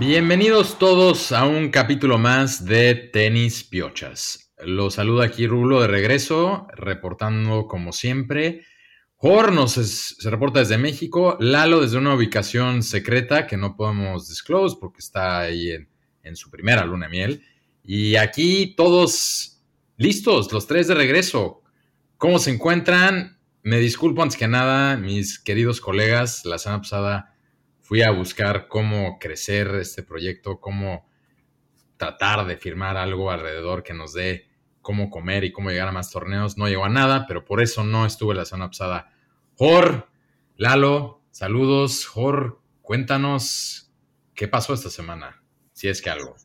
Bienvenidos todos a un capítulo más de Tenis Piochas. Los saluda aquí Rulo de regreso, reportando como siempre. Hornos se reporta desde México, Lalo desde una ubicación secreta que no podemos disclose porque está ahí en, en su primera luna de miel. Y aquí todos listos, los tres de regreso. ¿Cómo se encuentran? Me disculpo antes que nada, mis queridos colegas, la semana pasada fui a buscar cómo crecer este proyecto, cómo tratar de firmar algo alrededor que nos dé cómo comer y cómo llegar a más torneos. No llegó a nada, pero por eso no estuve la semana pasada. Jor, Lalo, saludos. Jor, cuéntanos qué pasó esta semana, si es que algo.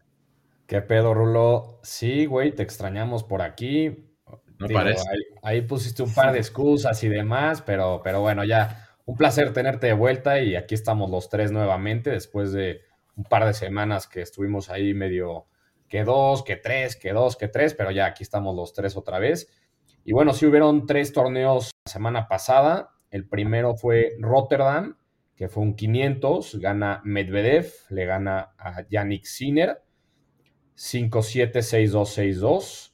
¿Qué pedo, Rulo? Sí, güey, te extrañamos por aquí. No parece. Ahí, pusiste un par de excusas y demás, pero, pero bueno, ya un placer tenerte de vuelta y aquí estamos los tres nuevamente después de un par de semanas que estuvimos ahí medio que dos, que tres, que dos, que tres, pero ya aquí estamos los tres otra vez. Y bueno, sí hubieron tres torneos la semana pasada. El primero fue Rotterdam, que fue un 500, gana Medvedev, le gana a Yannick Sinner, 5-7, 6-2, 6-2.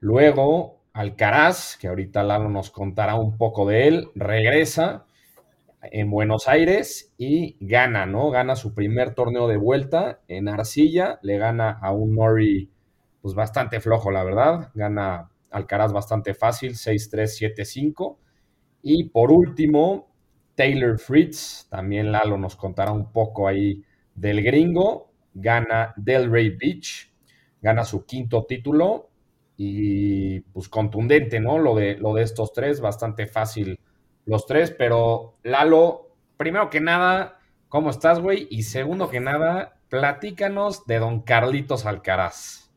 Luego Alcaraz, que ahorita Lalo nos contará un poco de él, regresa en Buenos Aires y gana, ¿no? Gana su primer torneo de vuelta en Arcilla, le gana a un Nori pues bastante flojo, la verdad, gana Alcaraz bastante fácil, 6-3, 7-5. Y por último, Taylor Fritz, también Lalo nos contará un poco ahí del gringo, gana Delray Beach, gana su quinto título y pues contundente, ¿no? Lo de, lo de estos tres, bastante fácil los tres, pero Lalo, primero que nada, ¿cómo estás, güey? Y segundo que nada, platícanos de don Carlitos Alcaraz.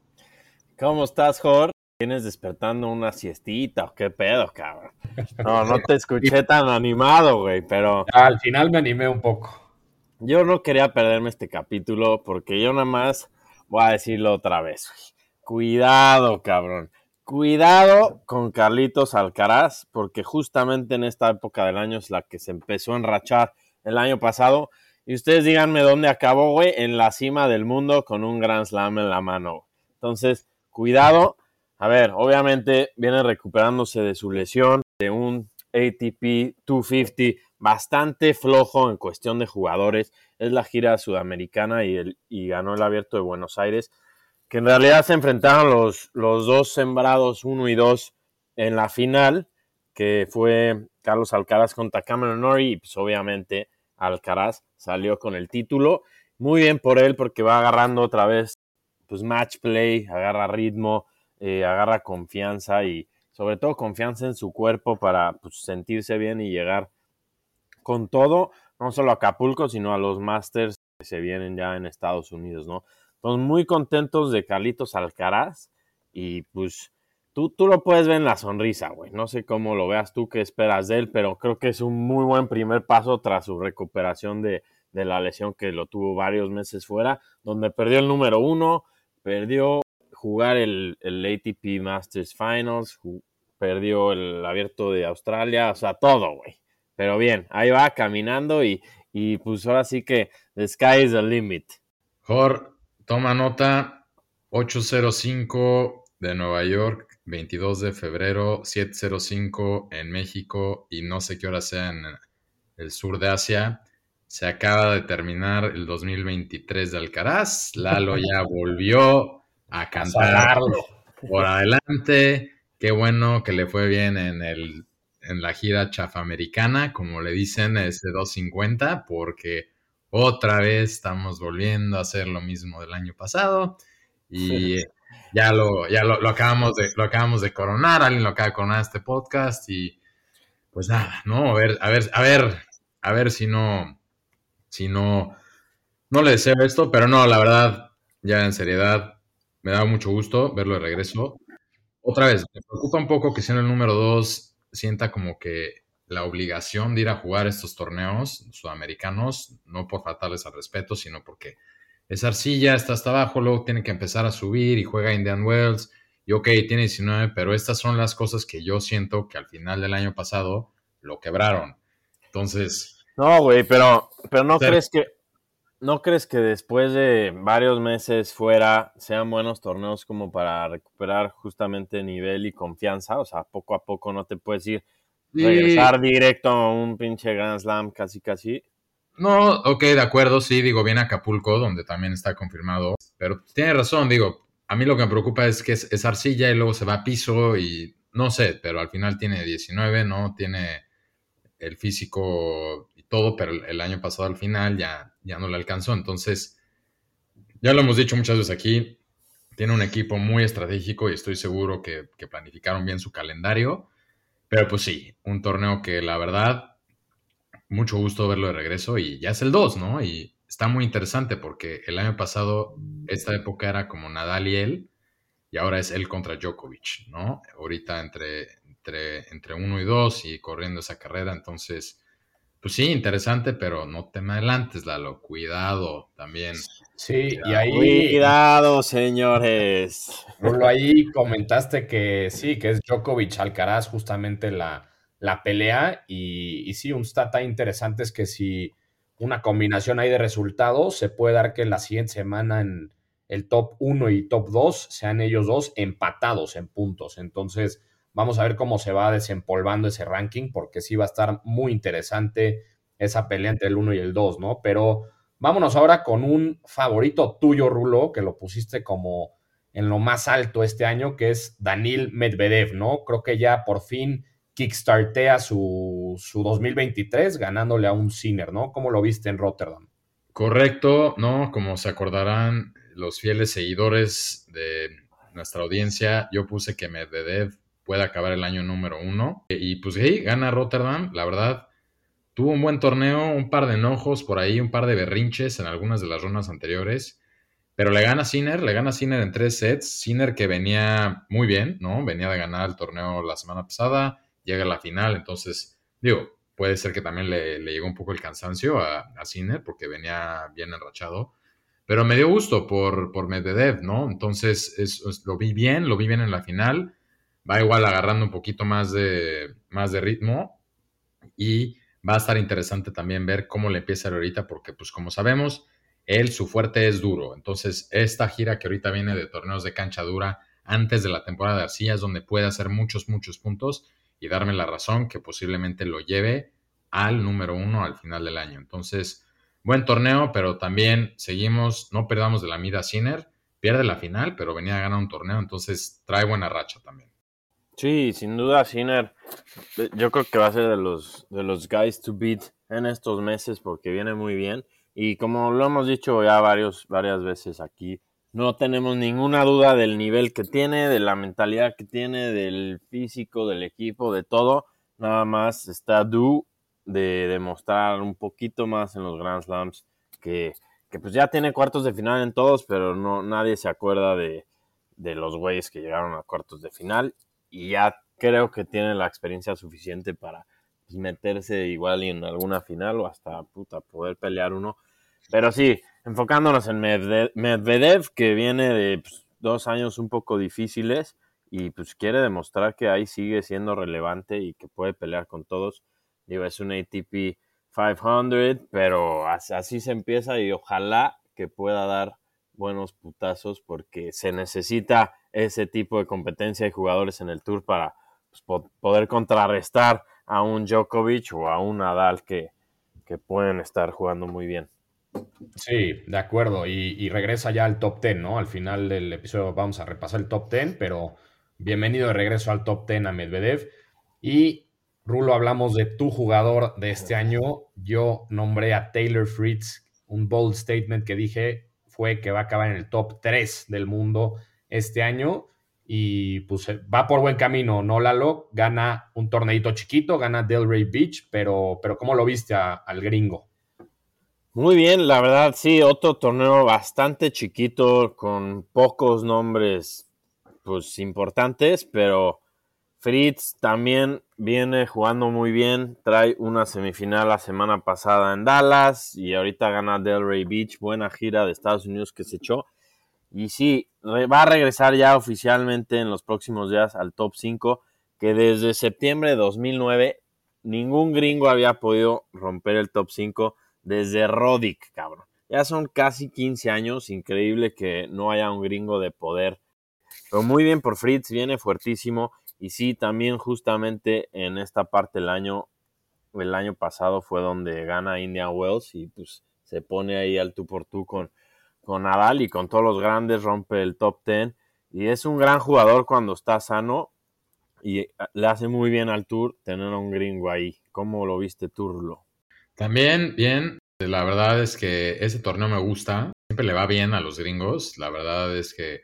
¿Cómo estás, Jor? ¿Tienes despertando una siestita o qué pedo, cabrón? No, no te escuché tan animado, güey, pero... Al final me animé un poco. Yo no quería perderme este capítulo porque yo nada más voy a decirlo otra vez, güey. Cuidado, cabrón. Cuidado con Carlitos Alcaraz, porque justamente en esta época del año es la que se empezó a enrachar el año pasado. Y ustedes díganme dónde acabó, güey, en la cima del mundo con un Grand Slam en la mano. Entonces, cuidado. A ver, obviamente viene recuperándose de su lesión, de un ATP 250 bastante flojo en cuestión de jugadores. Es la gira sudamericana y, el, y ganó el abierto de Buenos Aires que en realidad se enfrentaron los, los dos sembrados 1 y 2 en la final, que fue Carlos Alcaraz contra Cameron Norrie, y pues obviamente Alcaraz salió con el título. Muy bien por él porque va agarrando otra vez pues match play, agarra ritmo, eh, agarra confianza y sobre todo confianza en su cuerpo para pues, sentirse bien y llegar con todo, no solo a Acapulco, sino a los Masters que se vienen ya en Estados Unidos, ¿no? Estamos muy contentos de Carlitos Alcaraz y pues tú, tú lo puedes ver en la sonrisa, güey. No sé cómo lo veas tú, qué esperas de él, pero creo que es un muy buen primer paso tras su recuperación de, la lesión que lo tuvo varios meses fuera, donde perdió el número uno, perdió jugar el, el ATP Masters Finals, perdió el abierto de Australia, o sea, todo, güey. Pero bien, ahí va caminando y, y pues ahora sí que the sky is the limit. Jor, Toma nota, 805 de Nueva York, 22 de febrero, 705 en México y no sé qué hora sea en el sur de Asia. Se acaba de terminar el 2023 de Alcaraz. Lalo ya volvió a cantar por adelante. Qué bueno que le fue bien en, el, en la gira chafamericana, como le dicen, ese 250, porque otra vez estamos volviendo a hacer lo mismo del año pasado y ya lo, ya lo, acabamos de, lo acabamos de coronar, alguien lo acaba de coronar este podcast y pues nada, ¿no? A ver, a ver, a ver, a ver si no, si no, no le deseo esto, pero no, la verdad, ya en seriedad, me da mucho gusto verlo de regreso. Otra vez, me preocupa un poco que siendo el número dos sienta como que la obligación de ir a jugar estos torneos sudamericanos, no por faltarles al respeto, sino porque es arcilla, está hasta abajo, luego tiene que empezar a subir y juega Indian Wells. Y ok, tiene 19, pero estas son las cosas que yo siento que al final del año pasado lo quebraron. Entonces, No, güey, pero, pero no crees que ¿No crees que después de varios meses fuera sean buenos torneos como para recuperar justamente nivel y confianza? O sea, poco a poco no te puedes ir regresar directo a un pinche Grand Slam casi casi. No, ok, de acuerdo, sí, digo, viene Acapulco, donde también está confirmado, pero tiene razón, digo, a mí lo que me preocupa es que es, es arcilla y luego se va a piso y no sé, pero al final tiene 19, ¿no? Tiene el físico y todo, pero el año pasado al final ya ya no le alcanzó. Entonces, ya lo hemos dicho muchas veces aquí, tiene un equipo muy estratégico y estoy seguro que, planificaron bien su calendario. Pero pues sí, un torneo que la verdad, mucho gusto verlo de regreso y ya es el 2, ¿no? Y está muy interesante porque el año pasado esta época era como Nadal y él y ahora es él contra Djokovic, ¿no? Ahorita entre, entre, entre uno y dos y corriendo esa carrera, entonces pues sí, interesante, pero no te me adelantes, Lalo. Cuidado también. Sí, y ahí. Cuidado, señores. Lo ahí comentaste que sí, que es Djokovic Alcaraz justamente la, la pelea. Y, y, sí, un stat interesante es que si una combinación ahí de resultados, se puede dar que la siguiente semana en el top 1 y top 2 sean ellos dos empatados en puntos. Entonces Vamos a ver cómo se va desempolvando ese ranking, porque sí va a estar muy interesante esa pelea entre el 1 y el 2, ¿no? Pero vámonos ahora con un favorito tuyo, Rulo, que lo pusiste como en lo más alto este año, que es Danil Medvedev, ¿no? Creo que ya por fin kickstartea su, su 2023 ganándole a un Sinner, ¿no? ¿Cómo lo viste en Rotterdam? Correcto, ¿no? Como se acordarán los fieles seguidores de nuestra audiencia, yo puse que Medvedev puede acabar el año número uno. Y pues sí, gana Rotterdam, la verdad. Tuvo un buen torneo, un par de enojos por ahí, un par de berrinches en algunas de las rondas anteriores. Pero le gana Sinner, le gana Sinner en tres sets. Sinner que venía muy bien, ¿no? Venía de ganar el torneo la semana pasada, llega a la final, entonces, digo, puede ser que también le, llegó un poco el cansancio a, a, Sinner porque venía bien enrachado. Pero me dio gusto por, por Medvedev, ¿no? Entonces, lo vi bien, lo vi bien en la final va igual agarrando un poquito más de, más de ritmo y va a estar interesante también ver cómo le empieza ahorita porque pues como sabemos, él su fuerte es duro. Entonces esta gira que ahorita viene de torneos de cancha dura antes de la temporada de arcilla es donde puede hacer muchos, muchos puntos y darme la razón que posiblemente lo lleve al número uno al final del año. Entonces, buen torneo, pero también seguimos, no perdamos de la mira a Sinner, pierde la final, pero venía a ganar un torneo, entonces trae buena racha también. Sí, sin duda, Sinner. Eh, yo creo que va a ser de los, de los guys to beat en estos meses porque viene muy bien. Y como lo hemos dicho ya varios, varias veces aquí, no tenemos ninguna duda del nivel que tiene, de la mentalidad que tiene, del físico, del equipo, de todo. Nada más está due de demostrar un poquito más en los Grand Slams que, que pues ya tiene cuartos de final en todos, pero no nadie se acuerda de, de los güeyes que llegaron a cuartos de final y ya creo que tiene la experiencia suficiente para pues, meterse igual en alguna final o hasta puta poder pelear uno. Pero sí, enfocándonos en Medvedev, que viene de pues, dos años un poco difíciles y pues quiere demostrar que ahí sigue siendo relevante y que puede pelear con todos. Digo, es un ATP 500, pero así se empieza y ojalá que pueda dar buenos putazos porque se necesita ese tipo de competencia y jugadores en el Tour para pues, poder contrarrestar a un Djokovic o a un Nadal que, que pueden estar jugando muy bien. Sí, de acuerdo. Y, regresa ya al top 10, ¿no? Al final del episodio vamos a repasar el top 10, pero bienvenido de regreso al top 10 a Medvedev. Y Rulo, hablamos de tu jugador de este año. Yo nombré a Taylor Fritz, un bold statement que dije fue que va a acabar en el top 3 del mundo este año y pues eh, va por buen camino, ¿no, Lalo? Gana un torneito chiquito, gana Delray Beach, pero, pero ¿cómo lo viste al gringo? Muy bien, la verdad, sí, otro torneo bastante chiquito, con pocos nombres, pues importantes, pero Fritz también viene jugando muy bien, trae una semifinal la semana pasada en Dallas y ahorita gana Delray Beach, buena gira de Estados Unidos que se echó. Y sí, va a regresar ya oficialmente en los próximos días al top 5, que desde septiembre de 2009 ningún gringo había podido romper el top 5 desde Roddick, cabrón. Ya son casi 15 años, increíble que no haya un gringo de poder. Pero muy bien por Fritz, viene fuertísimo. Y sí, también justamente en esta parte del año, el año pasado fue donde gana Indian Wells y pues se pone ahí al tú por tú con, con Nadal y con todos los grandes, rompe el top 10. Y es un gran jugador cuando está sano y le hace muy bien al Tour tener a un gringo ahí. ¿Cómo lo viste, Turlo? También bien, la verdad es que ese torneo me gusta, siempre le va bien a los gringos, la verdad es que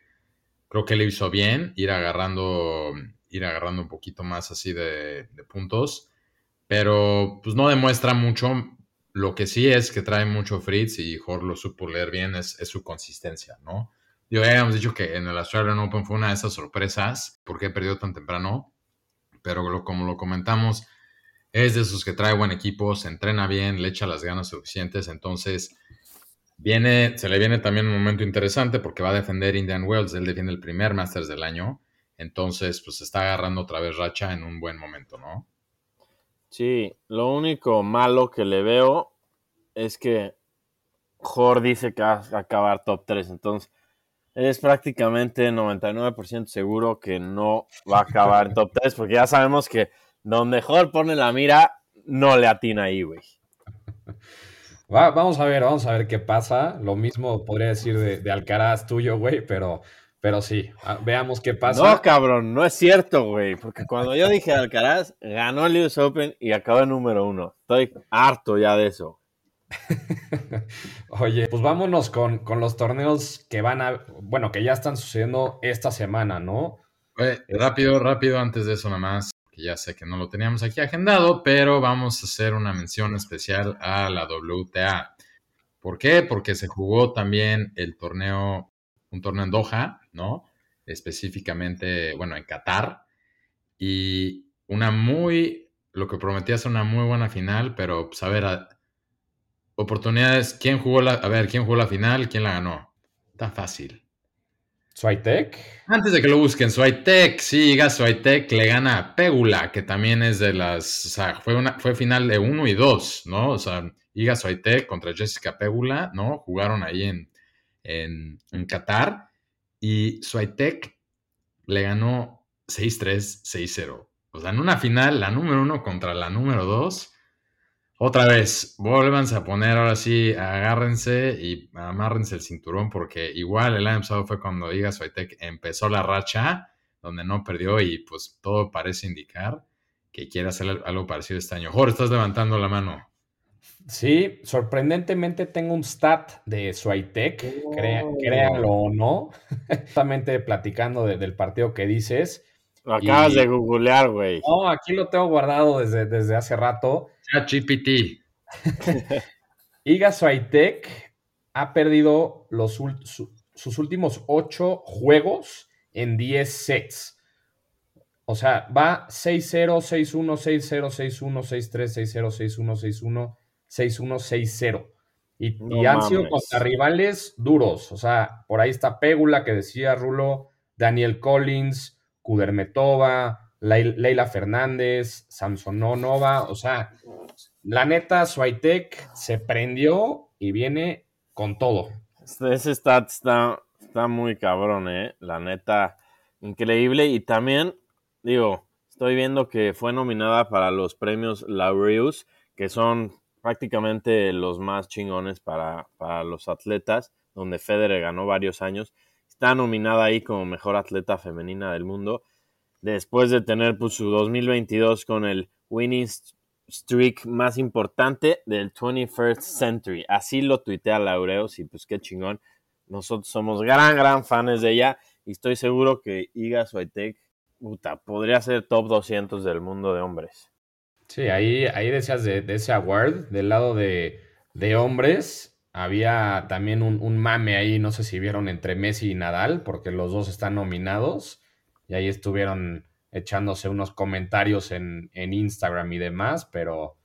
creo que le hizo bien ir agarrando, ir agarrando un poquito más así de, puntos, pero pues no demuestra mucho. Lo que sí es que trae mucho Fritz y Jorge lo supo leer bien es, su consistencia, ¿no? Yo ya habíamos dicho que en el Australian Open fue una de esas sorpresas, porque perdió tan temprano, pero como lo comentamos, es de esos que trae buen equipo, se entrena bien, le echa las ganas suficientes, entonces viene, se le viene también un momento interesante porque va a defender Indian Wells, él defiende el primer Masters del año, entonces pues está agarrando otra vez racha en un buen momento, ¿no? Sí, lo único malo que le veo es que Jor dice que va a acabar top 3, entonces es prácticamente 99% seguro que no va a acabar en top 3 porque ya sabemos que donde mejor pone la mira, no le atina ahí, güey. vamos a ver, vamos a ver qué pasa. Lo mismo podría decir de, Alcaraz tuyo, güey, pero, pero sí, veamos qué pasa. No, cabrón, no es cierto, güey, porque cuando yo dije Alcaraz, ganó el US Open y acabó en número uno. Estoy harto ya de eso. Oye, pues vámonos con, con, los torneos que van a, bueno, que ya están sucediendo esta semana, ¿no? rápido, rápido, antes de eso nada más que ya sé que no lo teníamos aquí agendado, pero vamos a hacer una mención especial a la WTA. ¿Por qué? Porque se jugó también el torneo, un torneo en Doha, ¿no? Específicamente, bueno, en Qatar. Y una muy, lo que prometía ser una muy buena final, pero pues a ver, oportunidades, ¿quién jugó la, a ver, quién jugó la final? ¿Quién la ganó? Está fácil. Swiatek. Antes de que lo busquen, Swiatek, sí, Iga Swiatek le gana a Pegula, que también es de las, o sea, fue, una, fue final de 1 y 2, ¿no? O sea, Iga Swiatek contra Jessica Pegula, ¿no? Jugaron ahí en, en, en Qatar y Swiatek le ganó 6-3, 6-0. O sea, en una final, la número uno contra la número 2 otra vez, vuélvanse a poner ahora sí, agárrense y amárrense el cinturón porque igual el año pasado fue cuando Iga Swiatek empezó la racha donde no perdió y pues todo parece indicar que quiere hacer algo parecido este año. Jorge, estás levantando la mano. Sí, sorprendentemente tengo un stat de Swiatek, oh. créanlo o no, justamente platicando del partido que dices. Lo acabas de googlear, güey. No, aquí lo tengo guardado desde, desde hace rato. ChatGPT. Iga Swiatek ha perdido los, sus últimos ocho juegos en 10 sets. O sea, va 6-0, 6-1, 6-0, 6-1, 6-3, 6-0, 6-1, 6-1, 6-1, 6-0. Y, y han sido contra rivales duros. O sea, por ahí está Pégula, que decía Rulo, Daniel Collins, Kudermetova, Leila Fernández, Samsonova, o sea, la neta, Swiatek se prendió y viene con todo. Este, ese stat está, está muy cabrón, ¿eh? La neta, increíble. Y también, digo, estoy viendo que fue nominada para los premios Laureus, que son prácticamente los más chingones para, para los atletas, donde Federer ganó varios años. Está nominada ahí como mejor atleta femenina del mundo después de tener pues, su 2022 con el winning streak más importante del 21st century. Así lo tuitea Laureus y pues qué chingón. Nosotros somos gran, gran fans de ella y estoy seguro que Iga Swiatek podría ser top 200 del mundo de hombres. Sí, ahí, ahí decías de, ese award, del lado de, hombres, había también un, un, mame ahí, no sé si vieron entre Messi y Nadal, porque los dos están nominados y ahí estuvieron echándose unos comentarios en, Instagram y demás, pero,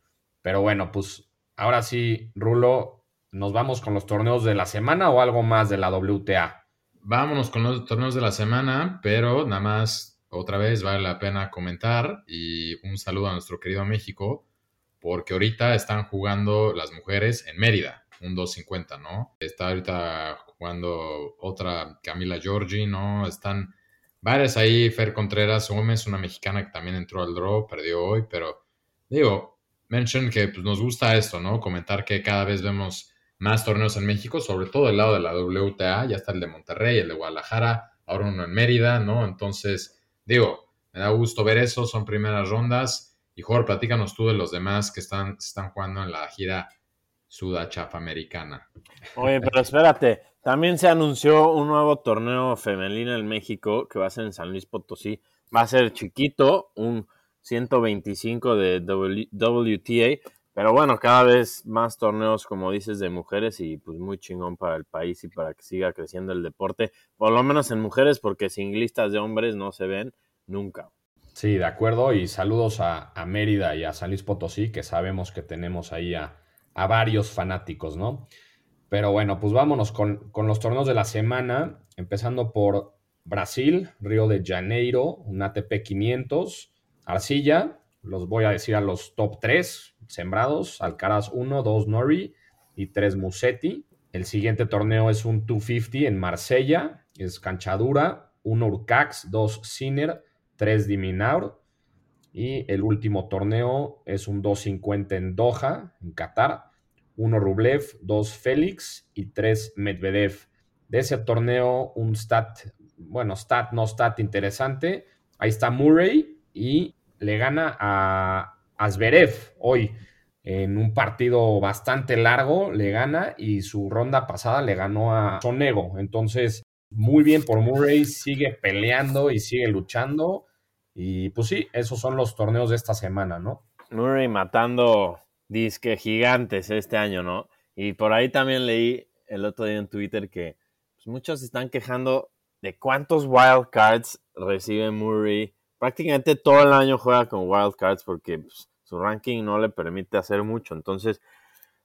pero bueno, pues ahora sí, Rulo, ¿nos vamos con los torneos de la semana o algo más de la WTA? Vámonos con los torneos de la semana, pero nada más otra vez vale la pena comentar y un saludo a nuestro querido México, porque ahorita están jugando las mujeres en Mérida, un 250, ¿no? Está ahorita jugando otra Camila Giorgi, ¿no? Están varias ahí, Fer Contreras Gómez, una mexicana que también entró al draw, perdió hoy, pero digo, mention que pues, nos gusta esto, ¿no? Comentar que cada vez vemos más torneos en México, sobre todo del lado de la WTA, ya está el de Monterrey, el de Guadalajara, ahora uno en Mérida, ¿no? Entonces, digo, me da gusto ver eso, son primeras rondas. Y Jorge, platícanos tú de los demás que están, están jugando en la gira americana. Oye, pero espérate, también se anunció un nuevo torneo femenino en México que va a ser en San Luis Potosí. Va a ser chiquito, un 125 de WTA, pero bueno, cada vez más torneos, como dices, de mujeres y pues muy chingón para el país y para que siga creciendo el deporte, por lo menos en mujeres, porque singlistas de hombres no se ven nunca. Sí, de acuerdo, y saludos a, a Mérida y a San Luis Potosí, que sabemos que tenemos ahí a, a varios fanáticos, ¿no? Pero bueno, pues vámonos con, con, los torneos de la semana, empezando por Brasil, Río de Janeiro, un ATP 500, Arcilla, los voy a decir a los top 3 sembrados, Alcaraz 1, 2 Nori y 3 Musetti. El siguiente torneo es un 250 en Marsella, es canchadura, 1 Urcax, 2 Sinner, 3 Diminaur. Y el último torneo es un 250 en Doha, en Qatar, 1 Rublev, 2 Félix y 3 Medvedev. De ese torneo, un stat, bueno, stat, no stat interesante. Ahí está Murray y le gana a Asberev hoy en un partido bastante largo, le gana y su ronda pasada le ganó a Sonego. Entonces, muy bien por Murray, sigue peleando y sigue luchando. Y pues sí, esos son los torneos de esta semana, ¿no? Murray matando disque gigantes este año, ¿no? Y por ahí también leí el otro día en Twitter que pues, muchos están quejando de cuántos wildcards recibe Murray prácticamente todo el año juega con wildcards porque pues, su ranking no le permite hacer mucho. Entonces,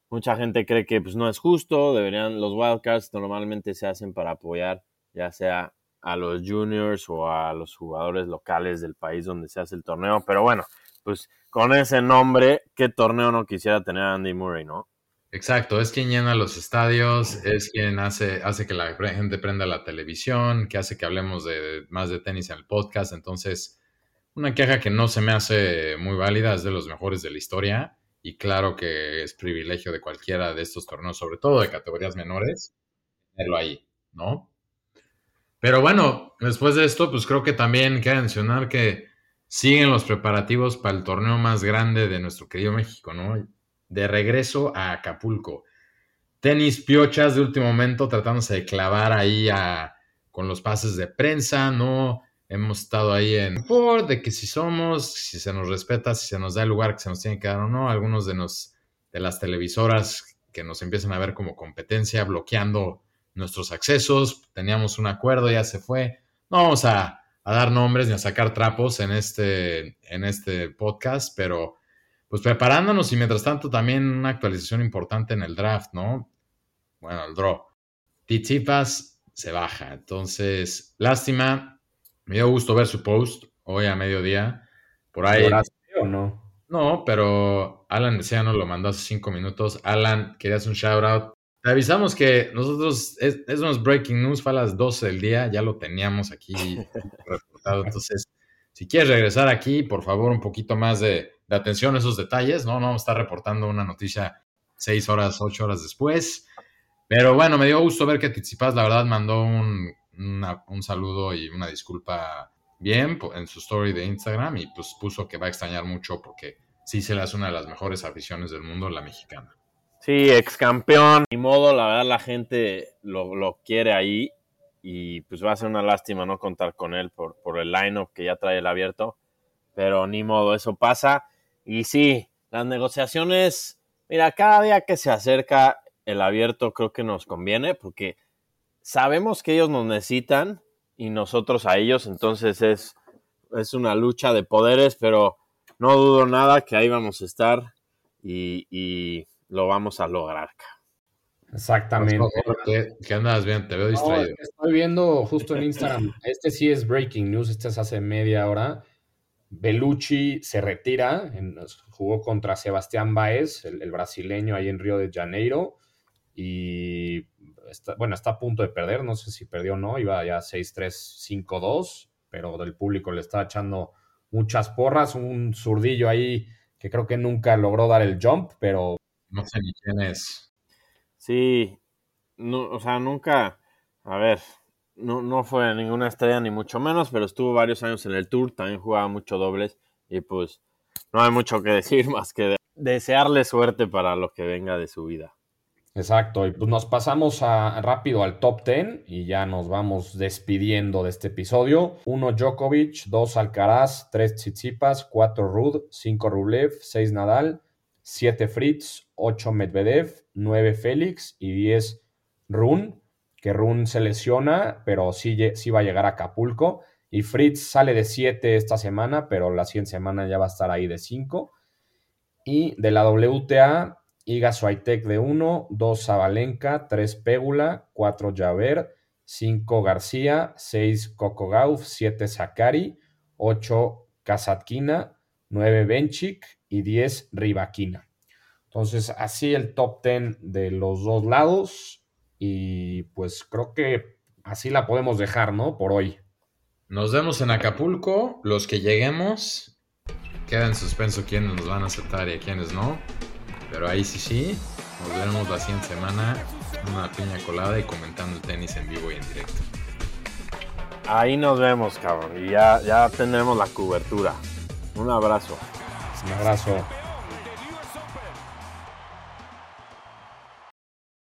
mucha gente cree que pues, no es justo. Deberían, los wildcards normalmente se hacen para apoyar ya sea a los juniors o a los jugadores locales del país donde se hace el torneo. Pero bueno, pues con ese nombre, ¿qué torneo no quisiera tener Andy Murray, no? Exacto, es quien llena los estadios, es quien hace, hace que la gente prenda la televisión, que hace que hablemos de más de tenis en el podcast. Entonces, una queja que no se me hace muy válida, es de los mejores de la historia y claro que es privilegio de cualquiera de estos torneos, sobre todo de categorías menores, tenerlo ahí, ¿no? Pero bueno, después de esto, pues creo que también queda mencionar que siguen los preparativos para el torneo más grande de nuestro querido México, ¿no? De regreso a Acapulco. Tenis piochas de último momento tratándose de clavar ahí a, con los pases de prensa, ¿no? Hemos estado ahí en por de que si somos, si se nos respeta, si se nos da el lugar que se nos tiene que dar o no. Algunos de, nos, de las televisoras que nos empiezan a ver como competencia, bloqueando nuestros accesos. Teníamos un acuerdo, ya se fue. No vamos a, a dar nombres ni a sacar trapos en este, en este podcast, pero pues preparándonos y mientras tanto también una actualización importante en el draft, ¿no? Bueno, el draw. Tizipas se baja, entonces lástima, me dio gusto ver su post hoy a mediodía. Por ahí. o no? No, pero Alan no lo mandó hace cinco minutos. Alan, querías un shout out. Te avisamos que nosotros, es, es unos breaking news, fue a las 12 del día, ya lo teníamos aquí reportado. Entonces, si quieres regresar aquí, por favor, un poquito más de, atención a esos detalles, ¿no? No vamos a estar reportando una noticia seis horas, ocho horas después. Pero bueno, me dio gusto ver que Tizipas, la verdad, mandó un un saludo y una disculpa bien en su story de Instagram y pues puso que va a extrañar mucho porque sí se le hace una de las mejores aficiones del mundo, la mexicana. Sí, ex campeón. Ni modo, la verdad la gente lo, quiere ahí y pues va a ser una lástima no contar con él por, por el lineup que ya trae el abierto. Pero ni modo, eso pasa. Y sí, las negociaciones, mira, cada día que se acerca el abierto creo que nos conviene porque sabemos que ellos nos necesitan y nosotros a ellos, entonces es, es una lucha de poderes, pero no dudo nada que ahí vamos a estar y, lo vamos a lograr. Exactamente. ¿Qué, andas viendo? Te veo distraído. estoy viendo justo en Instagram. Este sí es breaking news. Este es hace media hora. Belucci se retira. jugó contra Sebastián Baez, el, brasileño, ahí en Río de Janeiro. Y está, bueno, está a punto de perder. No sé si perdió o no. Iba ya 6-3, 5-2. Pero del público le está echando muchas porras. Un zurdillo ahí que creo que nunca logró dar el jump, pero. No sé ni quién es. Sí, no, o sea, nunca, a ver, no, no fue ninguna estrella ni mucho menos, pero estuvo varios años en el Tour, también jugaba mucho dobles y pues no hay mucho que decir más que desearle suerte para lo que venga de su vida. Exacto, y pues nos pasamos a, rápido al top 10 y ya nos vamos despidiendo de este episodio. 1 Djokovic, 2 Alcaraz, 3 Tsitsipas, 4 Rud, 5 Rublev, 6 Nadal, 7 Fritz, 8 Medvedev, 9 Félix y 10 Run, que Run se lesiona, pero sí, sí va a llegar a Acapulco. Y Fritz sale de 7 esta semana, pero la siguiente semana ya va a estar ahí de 5. Y de la WTA, Iga Swiatek de 1, 2 Zabalenka, 3 Pégula, 4 Javer, 5 García, 6 Coco Gauff, 7 Sakari, 8 Kasatkina, 9 Benchik y 10 Rivaquina. Entonces, así el top 10 de los dos lados. Y pues creo que así la podemos dejar, ¿no? Por hoy. Nos vemos en Acapulco. Los que lleguemos, queda en suspenso quiénes nos van a aceptar y quiénes no. Pero ahí sí, sí. Nos veremos la siguiente semana. Una piña colada y comentando el tenis en vivo y en directo. Ahí nos vemos, cabrón. Y ya, ya tendremos la cobertura. Un abrazo. Un abrazo.